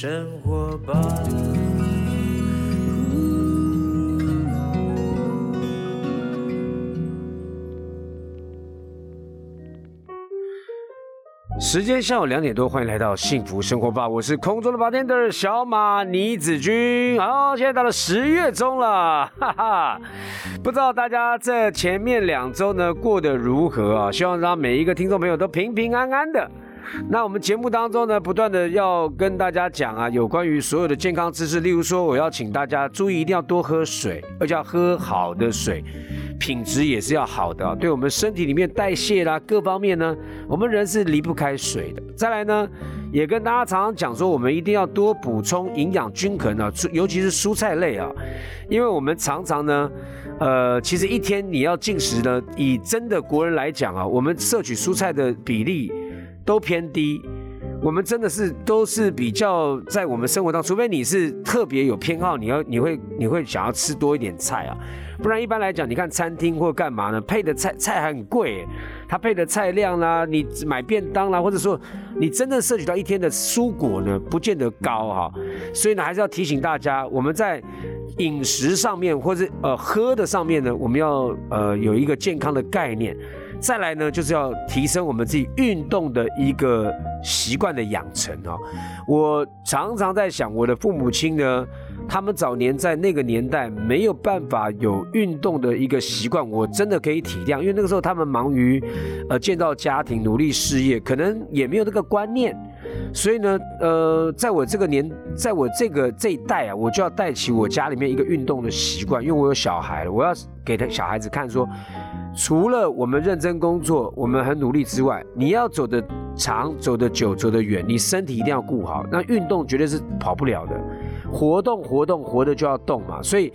生活吧。时间下午两点多，欢迎来到幸福生活吧，我是空中的 bartender 小马倪子君。好，现在到了十月中了，哈哈，不知道大家这前面两周呢过得如何啊？希望让每一个听众朋友都平平安安的。那我们节目当中呢，不断的要跟大家讲啊，有关于所有的健康知识，例如说，我要请大家注意，一定要多喝水，而且要喝好的水。品质也是要好的啊，对我们身体里面代谢啦各方面呢，我们人是离不开水的。再来呢，也跟大家常常讲说，我们一定要多补充营养均衡啊，尤其是蔬菜类啊，因为我们常常呢，呃，其实一天你要进食呢，以真的国人来讲啊，我们摄取蔬菜的比例都偏低。我们真的是都是比较在我们生活当中，除非你是特别有偏好，你要你会你会想要吃多一点菜啊，不然一般来讲，你看餐厅或干嘛呢？配的菜菜很贵，它配的菜量啦，你买便当啦，或者说你真正摄取到一天的蔬果呢，不见得高哈。所以呢，还是要提醒大家，我们在饮食上面或者呃喝的上面呢，我们要呃有一个健康的概念。再来呢，就是要提升我们自己运动的一个习惯的养成哦。我常常在想，我的父母亲呢，他们早年在那个年代没有办法有运动的一个习惯，我真的可以体谅，因为那个时候他们忙于呃建造家庭、努力事业，可能也没有那个观念。所以呢，呃，在我这个年，在我这个这一代啊，我就要带起我家里面一个运动的习惯，因为我有小孩了，我要给他小孩子看说。除了我们认真工作，我们很努力之外，你要走得长、走得久、走得远，你身体一定要顾好。那运动绝对是跑不了的，活动活动活的就要动嘛。所以，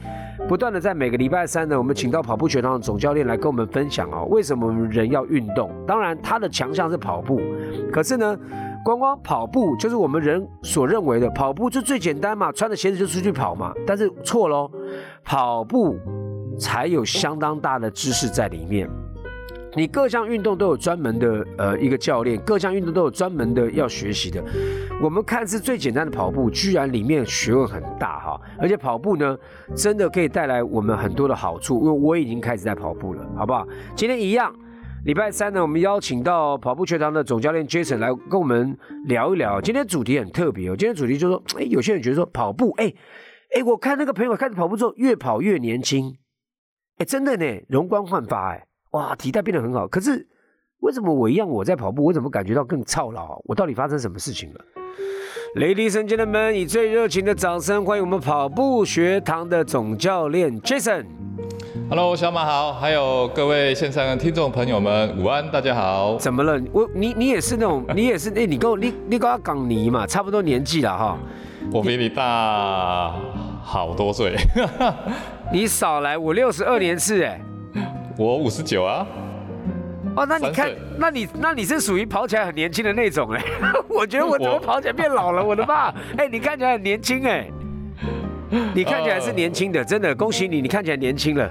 不断的在每个礼拜三呢，我们请到跑步学堂的总教练来跟我们分享哦，为什么我们人要运动？当然，他的强项是跑步，可是呢，光光跑步就是我们人所认为的跑步就最简单嘛，穿着鞋子就出去跑嘛。但是错喽，跑步。才有相当大的知识在里面。你各项运动都有专门的呃一个教练，各项运动都有专门的要学习的。我们看似最简单的跑步，居然里面学问很大哈！而且跑步呢，真的可以带来我们很多的好处。因为我已经开始在跑步了，好不好？今天一样，礼拜三呢，我们邀请到跑步学堂的总教练 Jason 来跟我们聊一聊。今天主题很特别哦，今天主题就是说，哎，有些人觉得说跑步，哎哎，我看那个朋友开始跑步之后，越跑越年轻。哎，真的呢，容光焕发哎，哇，体态变得很好。可是为什么我一样我在跑步，我怎么感觉到更操劳？我到底发生什么事情了？Ladies and gentlemen，以最热情的掌声欢迎我们跑步学堂的总教练 Jason。Hello，小马好，还有各位线上的听众朋友们，午安，大家好。怎么了？我你你也是那种，你也是哎，你跟我你你跟我港尼嘛，差不多年纪了哈。我比你大好多岁。你少来，我六十二年次哎，我五十九啊。哦，那你看，那你那你是属于跑起来很年轻的那种哎。我觉得我怎么跑起来变老了？我的爸！哎，你看起来很年轻哎，你看起来是年轻的，真的恭喜你，你看起来年轻了。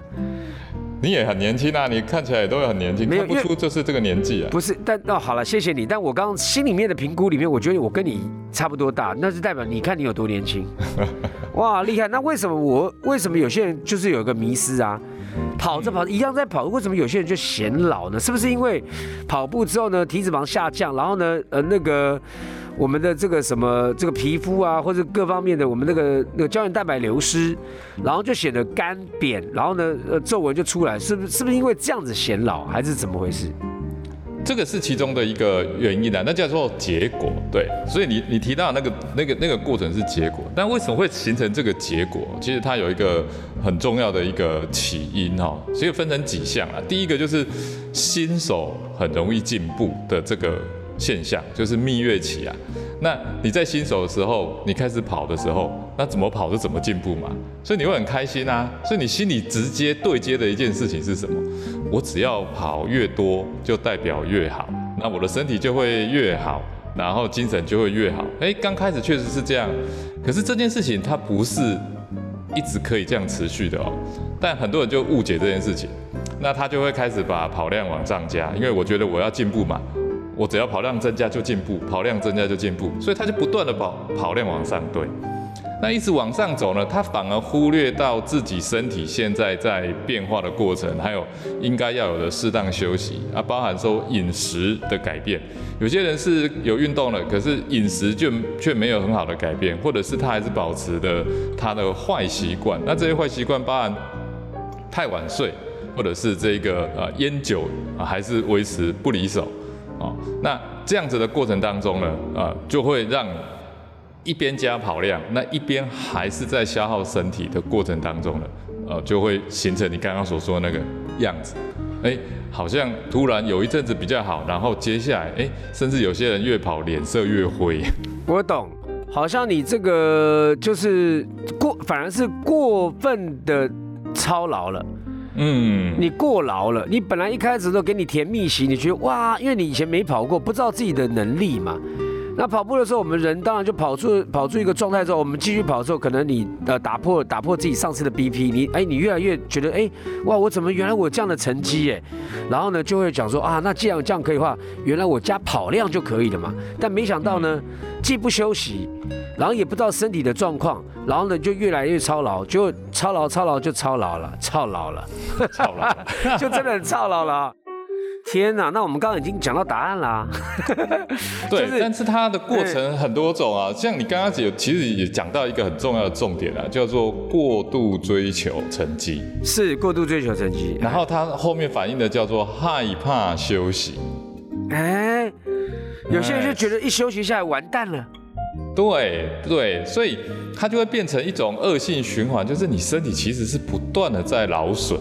你也很年轻啊，你看起来也都很年轻，看不出就是这个年纪啊。不是，但哦好了，谢谢你。但我刚刚心里面的评估里面，我觉得我跟你差不多大，那是代表你看你有多年轻。哇，厉害！那为什么我为什么有些人就是有一个迷失啊？跑着跑着一样在跑，为什么有些人就显老呢？是不是因为跑步之后呢，体脂肪下降，然后呢，呃，那个。我们的这个什么这个皮肤啊，或者各方面的，我们那个那个胶原蛋白流失，然后就显得干扁，然后呢，呃，皱纹就出来，是不是？是不是因为这样子显老，还是怎么回事？这个是其中的一个原因啊，那叫做结果。对，所以你你提到那个那个那个过程是结果，但为什么会形成这个结果？其实它有一个很重要的一个起因哈，所以分成几项啊。第一个就是新手很容易进步的这个。现象就是蜜月期啊，那你在新手的时候，你开始跑的时候，那怎么跑就怎么进步嘛，所以你会很开心啊，所以你心里直接对接的一件事情是什么？我只要跑越多，就代表越好，那我的身体就会越好，然后精神就会越好。哎，刚开始确实是这样，可是这件事情它不是一直可以这样持续的哦，但很多人就误解这件事情，那他就会开始把跑量往上加，因为我觉得我要进步嘛。我只要跑量增加就进步，跑量增加就进步，所以他就不断的跑跑量往上堆。那一直往上走呢，他反而忽略到自己身体现在在变化的过程，还有应该要有的适当休息啊，包含说饮食的改变。有些人是有运动了，可是饮食就却没有很好的改变，或者是他还是保持的他的坏习惯。那这些坏习惯包含太晚睡，或者是这个呃烟酒啊，还是维持不离手啊。那这样子的过程当中呢，啊，就会让。一边加跑量，那一边还是在消耗身体的过程当中呢，呃，就会形成你刚刚所说的那个样子。哎，好像突然有一阵子比较好，然后接下来，哎，甚至有些人越跑脸色越灰。我懂，好像你这个就是过，反而是过分的操劳了。嗯，你过劳了。你本来一开始都给你甜蜜席，你觉得哇，因为你以前没跑过，不知道自己的能力嘛。那跑步的时候，我们人当然就跑出跑出一个状态之后，我们继续跑的时候，可能你呃打破打破自己上次的 BP，你哎你越来越觉得哎哇我怎么原来我这样的成绩耶，然后呢就会讲说啊那既然这样可以的话，原来我加跑量就可以了嘛。但没想到呢，既不休息，然后也不知道身体的状况，然后呢就越来越操劳，就操劳操劳就操劳了，操劳了，操劳，就真的很操劳了。天呐，那我们刚刚已经讲到答案啦。对，但是它的过程很多种啊，像你刚刚有其实也讲到一个很重要的重点啊，叫做过度追求成绩。是过度追求成绩，然后它后面反映的叫做害怕休息。哎，有些人就觉得一休息下来完蛋了。对对，所以它就会变成一种恶性循环，就是你身体其实是不断的在劳损。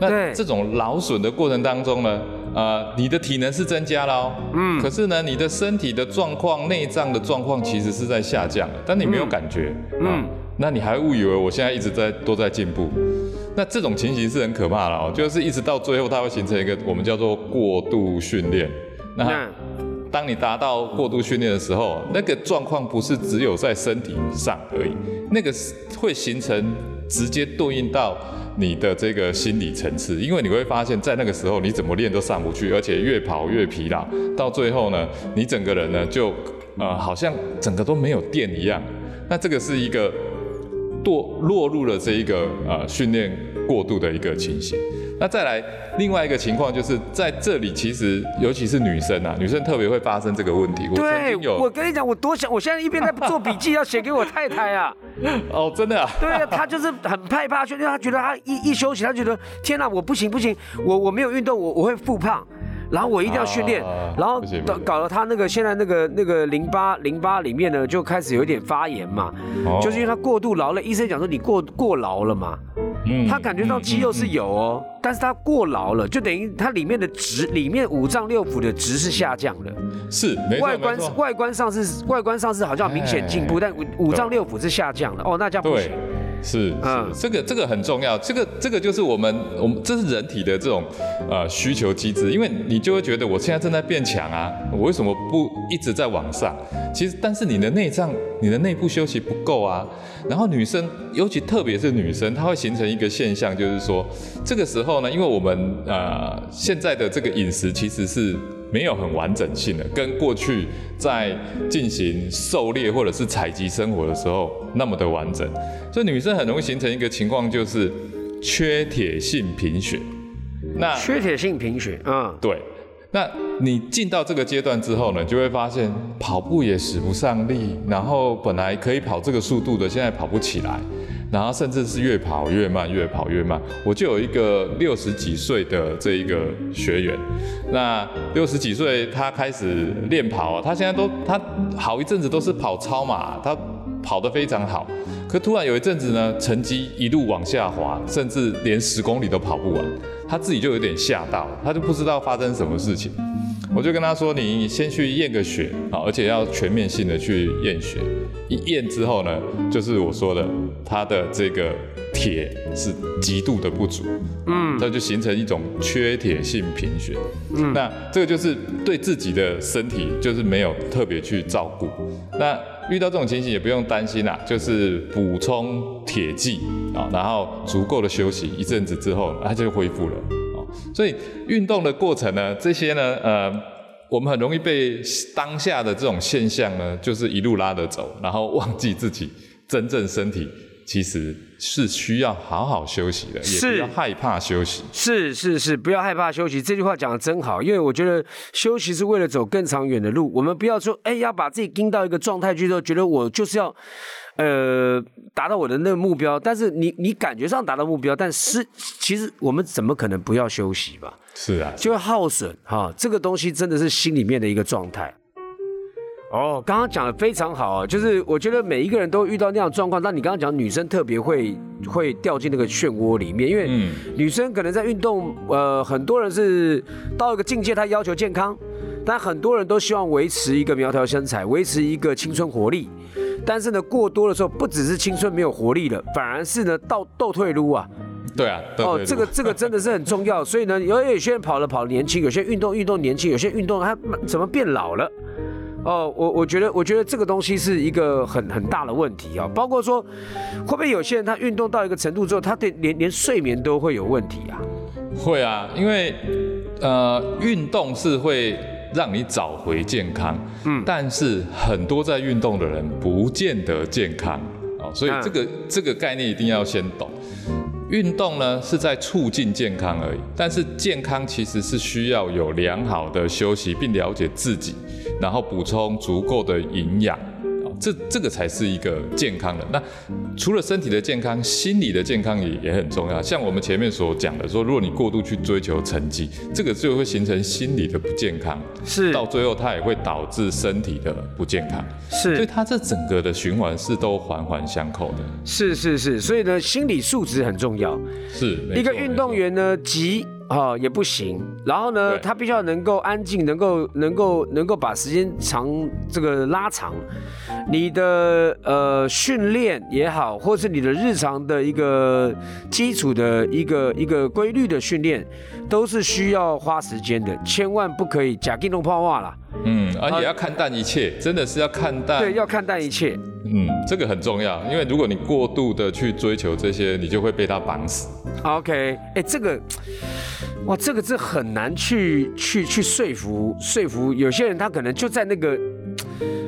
那这种劳损的过程当中呢？呃，你的体能是增加了哦，嗯，可是呢，你的身体的状况、内脏的状况其实是在下降，但你没有感觉，嗯，那你还误以为我现在一直在都在进步，那这种情形是很可怕的哦，就是一直到最后，它会形成一个我们叫做过度训练。那当你达到过度训练的时候，那个状况不是只有在身体上而已，那个会形成直接对应到。你的这个心理层次，因为你会发现在那个时候你怎么练都上不去，而且越跑越疲劳，到最后呢，你整个人呢就呃好像整个都没有电一样。那这个是一个堕落入了这一个呃训练过度的一个情形。那再来另外一个情况，就是在这里，其实尤其是女生啊，女生特别会发生这个问题。对，我跟你讲，我多想，我现在一边在做笔记，要写给我太太啊。哦，真的啊。对啊，她就是很害怕，就因为她觉得她一一休息，她觉得天哪，我不行不行，我我没有运动，我我会复胖。然后我一定要训练，然后搞搞了他那个现在那个那个淋巴淋巴里面呢就开始有一点发炎嘛，就是因为他过度劳累，医生讲说你过过劳了嘛。他感觉到肌肉是有哦，但是他过劳了，就等于他里面的值，里面五脏六腑的值是下降了。是，外观外观上是外观上是好像明显进步，但五五脏六腑是下降了。哦，那这样不行。是，是，这个这个很重要，这个这个就是我们我们这是人体的这种呃需求机制，因为你就会觉得我现在正在变强啊，我为什么不一直在往上？其实，但是你的内脏、你的内部休息不够啊。然后女生，尤其特别是女生，她会形成一个现象，就是说这个时候呢，因为我们呃现在的这个饮食其实是。没有很完整性的，跟过去在进行狩猎或者是采集生活的时候那么的完整，所以女生很容易形成一个情况，就是缺铁性贫血。那缺铁性贫血，嗯，对。那你进到这个阶段之后呢，就会发现跑步也使不上力，然后本来可以跑这个速度的，现在跑不起来。然后甚至是越跑越慢，越跑越慢。我就有一个六十几岁的这一个学员，那六十几岁他开始练跑，他现在都他好一阵子都是跑超马，他跑得非常好。可突然有一阵子呢，成绩一路往下滑，甚至连十公里都跑不完，他自己就有点吓到，他就不知道发生什么事情。我就跟他说：“你先去验个血啊，而且要全面性的去验血。一验之后呢，就是我说的，他的这个铁是极度的不足，嗯，这就形成一种缺铁性贫血。嗯，那这个就是对自己的身体就是没有特别去照顾。那遇到这种情形也不用担心啦，就是补充铁剂啊，然后足够的休息一阵子之后，它就恢复了。”所以运动的过程呢，这些呢，呃，我们很容易被当下的这种现象呢，就是一路拉着走，然后忘记自己真正身体其实是需要好好休息的，也是不要害怕休息。是是是，不要害怕休息。这句话讲的真好，因为我觉得休息是为了走更长远的路。我们不要说，哎，要把自己盯到一个状态去之后，觉得我就是要，呃，达到我的那个目标。但是你你感觉上达到目标，但是其实我们怎么可能不要休息吧？是啊，就会耗损哈，这个东西真的是心里面的一个状态。哦，刚刚讲的非常好啊，就是我觉得每一个人都遇到那样的状况，但你刚刚讲女生特别会会掉进那个漩涡里面，因为嗯女生可能在运动，呃，很多人是到一个境界，她要求健康，但很多人都希望维持一个苗条身材，维持一个青春活力。但是呢，过多的时候，不只是青春没有活力了，反而是呢倒倒退撸啊。对啊，对对，哦这个这个真的是很重要。所以呢，有有些人跑了跑年轻，有些运动运动年轻，有些运动他怎么变老了？哦，我我觉得我觉得这个东西是一个很很大的问题啊、包括说会不会有些人他运动到一个程度之后，他对连连睡眠都会有问题啊？会啊，因为呃，运动是会让你找回健康，嗯，但是很多在运动的人不见得健康哦，所以嗯这个、这个概念一定要先懂。运动呢是在促进健康而已，但是健康其实是需要有良好的休息，并了解自己，然后补充足够的营养。哦这这个才是一个健康的。那除了身体的健康，心理的健康也也很重要。像我们前面所讲的说，如果你过度去追求成绩，这个就会形成心理的不健康，是到最后它也会导致身体的不健康。是所以是它这整个的循环是都环环相扣的。是是是，所以呢，心理素质很重要。是一个运动，员呢，急啊、也不行，然后呢，他必须要能够安静，能够能够能够把时间长这个拉长。你的呃训练也好，或是你的日常的一个基础的一个一个规律的训练，都是需要花时间的，千万不可以假定弄泡话啦。嗯，而且要看淡一切，真的是要看淡。对，要看淡一切。嗯，这个很重要，因为如果你过度的去追求这些，你就会被他绑死。OK，哎，这个，哇，这个是很难去去去说服说服有些人，他可能就在那个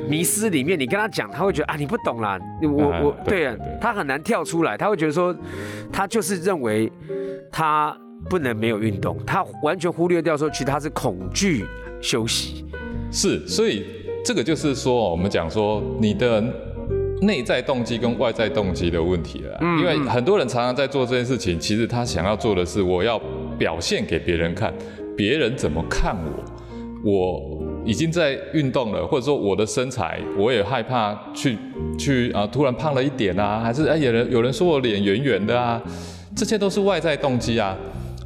迷失里面，你跟他讲，他会觉得啊，你不懂啦，我啊我对啊他很难跳出来，他会觉得说，他就是认为他不能没有运动，他完全忽略掉说，其实他是恐惧休息。是，所以这个就是说，我们讲说你的内在动机跟外在动机的问题了。嗯因为很多人常常在做这件事情，其实他想要做的是，我要表现给别人看，别人怎么看我，我已经在运动了，或者说我的身材，我也害怕去去啊、突然胖了一点啊，还是哎有人有人说我脸圆圆的啊，这些都是外在动机啊。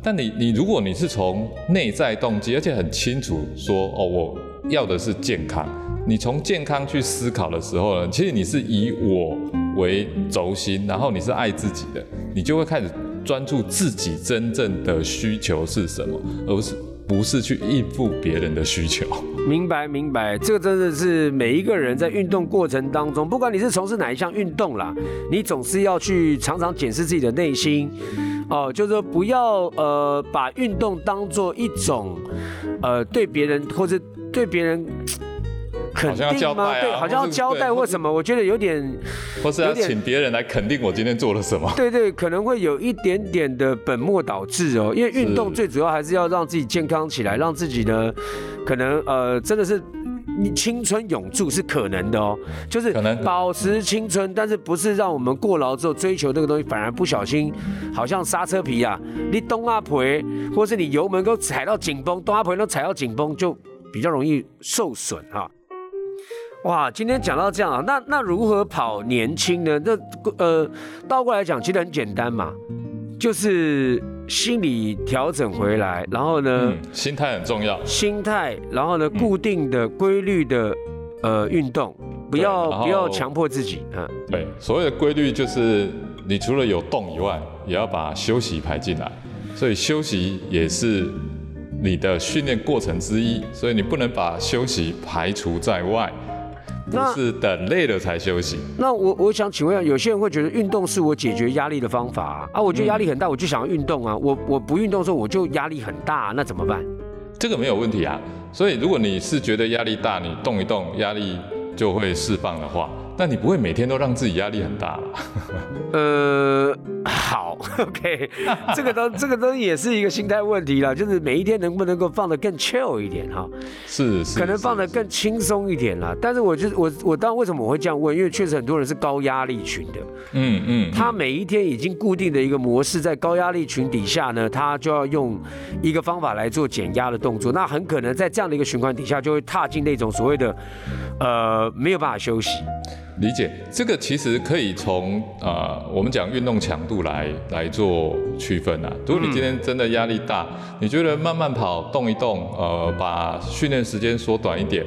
但你你如果你是从内在动机，而且很清楚说哦，我要的是健康。你从健康去思考的时候呢，其实你是以我为轴心，然后你是爱自己的，你就会开始专注自己真正的需求是什么，而不是不是去应付别人的需求。明白明白，这个真的是每一个人在运动过程当中，不管你是从事哪一项运动啦，你总是要去常常检视自己的内心，哦、就是说不要呃把运动当做一种呃对别人或者对别人。肯好像要定吗？交代啊对，好像要交代对或什么，我觉得有点，或是要有点请别人来肯定我今天做了什么。对对，可能会有一点点的本末倒置哦。因为运动最主要还是要让自己健康起来，让自己呢，可能呃真的是你青春永驻是可能的哦，就是可能保持青春，但是不是让我们过劳之后追求那个东西，反而不小心好像刹车皮啊，你东阿婆，或是你油门都踩到紧绷，东阿婆都踩到紧绷，就比较容易受损哈、哇，今天讲到这样啊，那那如何跑年轻呢？那呃，倒过来讲，其实很简单嘛，就是心理调整回来，然后呢，嗯，心态很重要。心态，然后呢，固定的、规律的呃运动，不要不要强迫自己，嗯，对，所谓的规律就是，你除了有动以外，也要把休息排进来，所以休息也是你的训练过程之一，所以你不能把休息排除在外，不那是等累了才休息。那我我想请问一下，有些人会觉得运动是我解决压力的方法啊，啊我觉得压力很大，我就想要运动啊，我我不运动的时候我就压力很大、那怎么办？这个没有问题啊。所以如果你是觉得压力大，你动一动，压力就会释放的话。但你不会每天都让自己压力很大，呃，好，OK，这个都 这个都也是一个心态问题了，就是每一天能不能够放得更 chill 一点哈，是，可能放得更轻松一点啦。但是我就我我当然为什么我会这样问？因为确实很多人是高压力群的，嗯嗯，他每一天已经固定的一个模式，在高压力群底下呢，他就要用一个方法来做减压的动作，那很可能在这样的一个循环底下，就会踏进那种所谓的呃没有办法休息。理解这个其实可以从呃我们讲运动强度来来做区分啊。如果你今天真的压力大，你觉得慢慢跑动一动，呃，把训练时间缩短一点，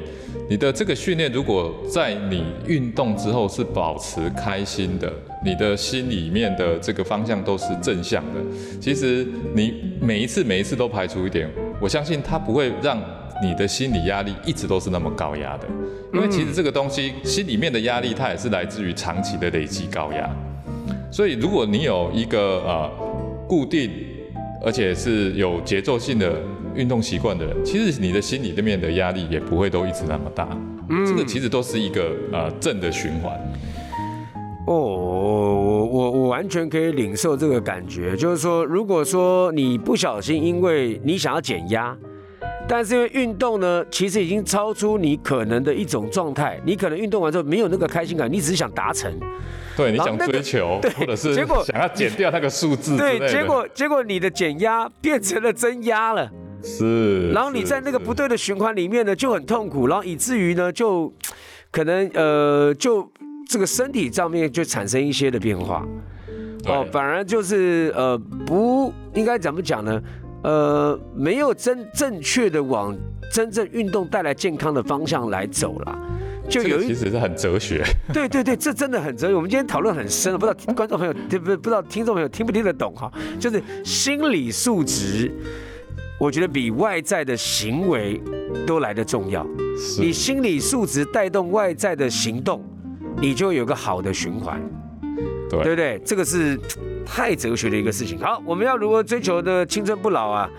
你的这个训练如果在你运动之后是保持开心的，你的心里面的这个方向都是正向的，其实你每一次每一次都排除一点，我相信它不会让。你的心理压力一直都是那么高压的，因为其实这个东西心里面的压力，它也是来自于长期的累积高压。所以如果你有一个呃固定而且是有节奏性的运动习惯的人，其实你的心里面的压力也不会都一直那么大。这个其实都是一个呃正的循环。哦，我我我完全可以领受这个感觉，就是说，如果说你不小心，因为你想要减压。但是因为运动呢，其实已经超出你可能的一种状态。你可能运动完之后没有那个开心感，你只是想达成。对，你想追求，或者是结果想要减掉那个数字。对，结果结果你的减压变成了增压了。是。然后你在那个不对的循环里面呢，就很痛苦，然后以至于呢，就可能呃，就这个身体上面就产生一些的变化。哦，反而就是呃，不应该怎么讲呢？呃，没有真正确的往真正运动带来健康的方向来走了，就有一其实是很哲学。对对对，这真的很哲学。我们今天讨论很深，不知道观众朋友不不不知道听众朋友听不听得懂哈？就是心理素质，我觉得比外在的行为都来得重要。你心理素质带动外在的行动，你就有个好的循环，对对不对？这个是。太哲学的一个事情。好，我们要如何追求的青春不老啊？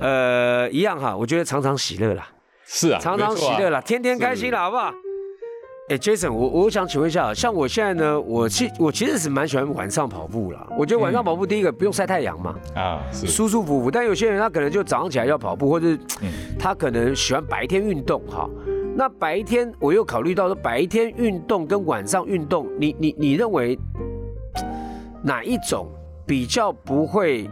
呃，一样哈，我觉得常常喜乐啦。是啊，常常喜乐啦，天天开心啦，好不好？哎，Jason，我我想请问一下，像我现在呢，我其我其实是蛮喜欢晚上跑步了。我觉得晚上跑步，第一个不用晒太阳嘛，啊，是舒舒服服。但有些人他可能就早上起来要跑步，或者他可能喜欢白天运动哈。那白天我又考虑到说，白天运动跟晚上运动，你你你认为？哪一种比较不会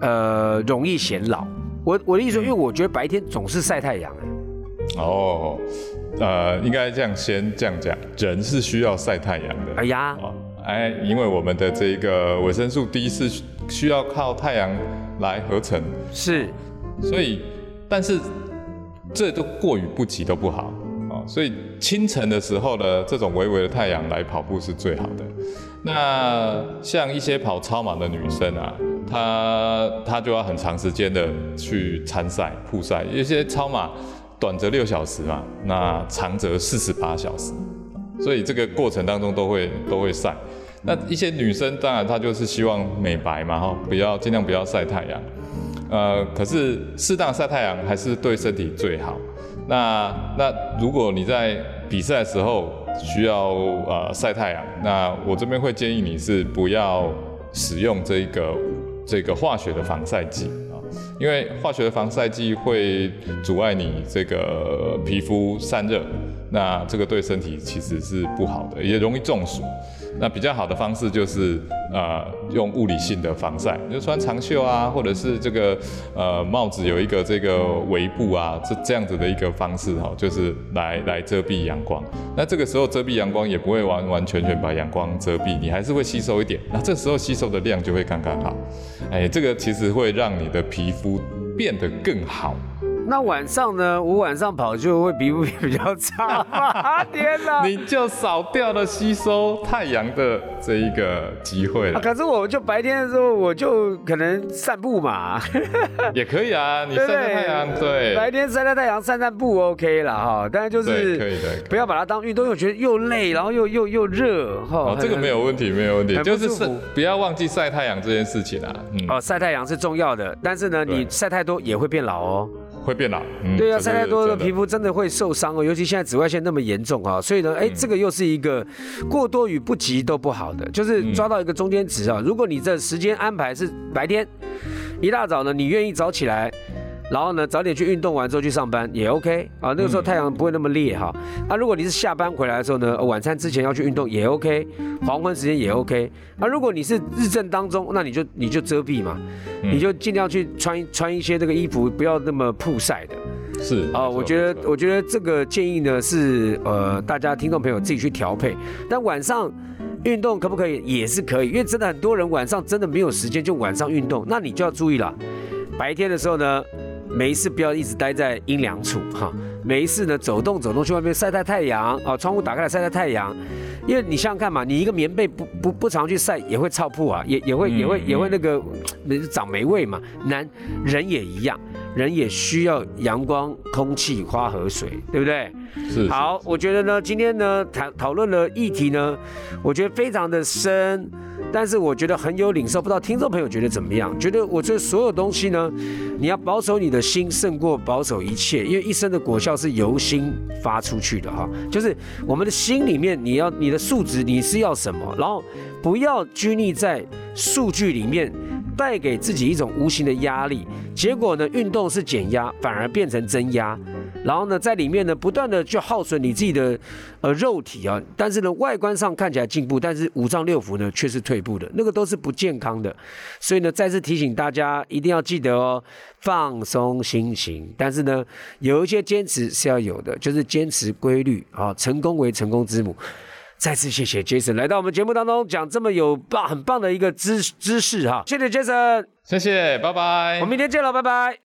呃容易显老？我我的意思说，因为我觉得白天总是晒太阳哎。哦，呃，应该这样先这样讲，人是需要晒太阳的。哎呀，哎，因为我们的这个维生素 D 是需要靠太阳来合成。是，所以但是这都过于不及都不好啊。所以清晨的时候呢，这种微微的太阳来跑步是最好的。那像一些跑超马的女生啊，她她就要很长时间的去参赛、曝赛。有些超马短则六小时嘛，那长则四十八小时，所以这个过程当中都会都会晒。那一些女生当然她就是希望美白嘛，哈，不要尽量不要晒太阳。呃，可是适当晒太阳还是对身体最好。那那如果你在比赛的时候，需要呃晒太阳，那我这边会建议你是不要使用这个这个化学的防晒剂啊，因为化学的防晒剂会阻碍你这个皮肤散热，那这个对身体其实是不好的，也容易中暑。那比较好的方式就是呃用物理性的防晒，就穿长袖啊，或者是这个呃帽子有一个这个围布啊，这这样子的一个方式哈，就是来来遮蔽阳光。那这个时候遮蔽阳光也不会完完全全把阳光遮蔽，你还是会吸收一点。那这时候吸收的量就会刚刚好。哎，这个其实会让你的皮肤变得更好。那晚上呢？我晚上跑就会皮肤比较差。天哪！你就少掉了吸收太阳的这一个机会了。可是我就白天的时候，我就可能散步嘛。也可以啊，你晒晒太阳，对。白天晒晒太阳，散散步 OK 了哈。但是就是可以的，不要把它当运动，我觉得又累，然后又又又热哈。这个没有问题，没有问题，就是不要忘记晒太阳这件事情啊。哦，晒太阳是重要的，但是呢，你晒太多也会变老哦。会变老。对啊，晒太多的皮肤真的会受伤哦，尤其现在紫外线那么严重啊，所以呢，哎，这个又是一个过多与不及都不好的，就是抓到一个中间值啊。如果你这时间安排是白天，一大早呢，你愿意早起来。然后呢，早点去运动完之后去上班也 OK 啊，那个时候太阳不会那么烈哈。啊，如果你是下班回来的时候呢，晚餐之前要去运动也 OK，黄昏时间也 OK。啊，如果你是日正当中，那你就你就遮蔽嘛，你就尽量去穿穿一些这个衣服，不要那么曝晒的。是啊，我觉得我觉得这个建议呢是呃大家听众朋友自己去调配。但晚上运动可不可以？也是可以，因为真的很多人晚上真的没有时间就晚上运动，那你就要注意了。白天的时候呢。没事，不要一直待在阴凉处哈。没事呢，走动走动，去外面晒晒太阳啊，窗户打开来晒晒太阳。因为你想想看嘛，你一个棉被不不不常去晒，也会臭铺啊，也也会也会也会那个长霉味嘛。男人也一样，人也需要阳光、空气、花和水，对不对？是。好，我觉得呢，今天呢讨讨论的议题呢，我觉得非常的深。但是我觉得很有领受，不知道听众朋友觉得怎么样？觉得我这所有东西呢，你要保守你的心胜过保守一切，因为一生的果效是由心发出去的哈。就是我们的心里面，你要你的数值你是要什么，然后不要拘泥在数据里面，带给自己一种无形的压力。结果呢，运动是减压，反而变成增压。然后呢，在里面呢，不断的去耗损你自己的呃肉体啊，但是呢，外观上看起来进步，但是五脏六腑呢却是退步的，那个都是不健康的。所以呢，再次提醒大家一定要记得哦，放松心情，但是呢，有一些坚持是要有的，就是坚持规律啊，成功为成功之母。再次谢谢 Jason 来到我们节目当中讲这么有棒很棒的一个知知识哈，谢谢 Jason，谢谢，拜拜，我们明天见了，拜拜。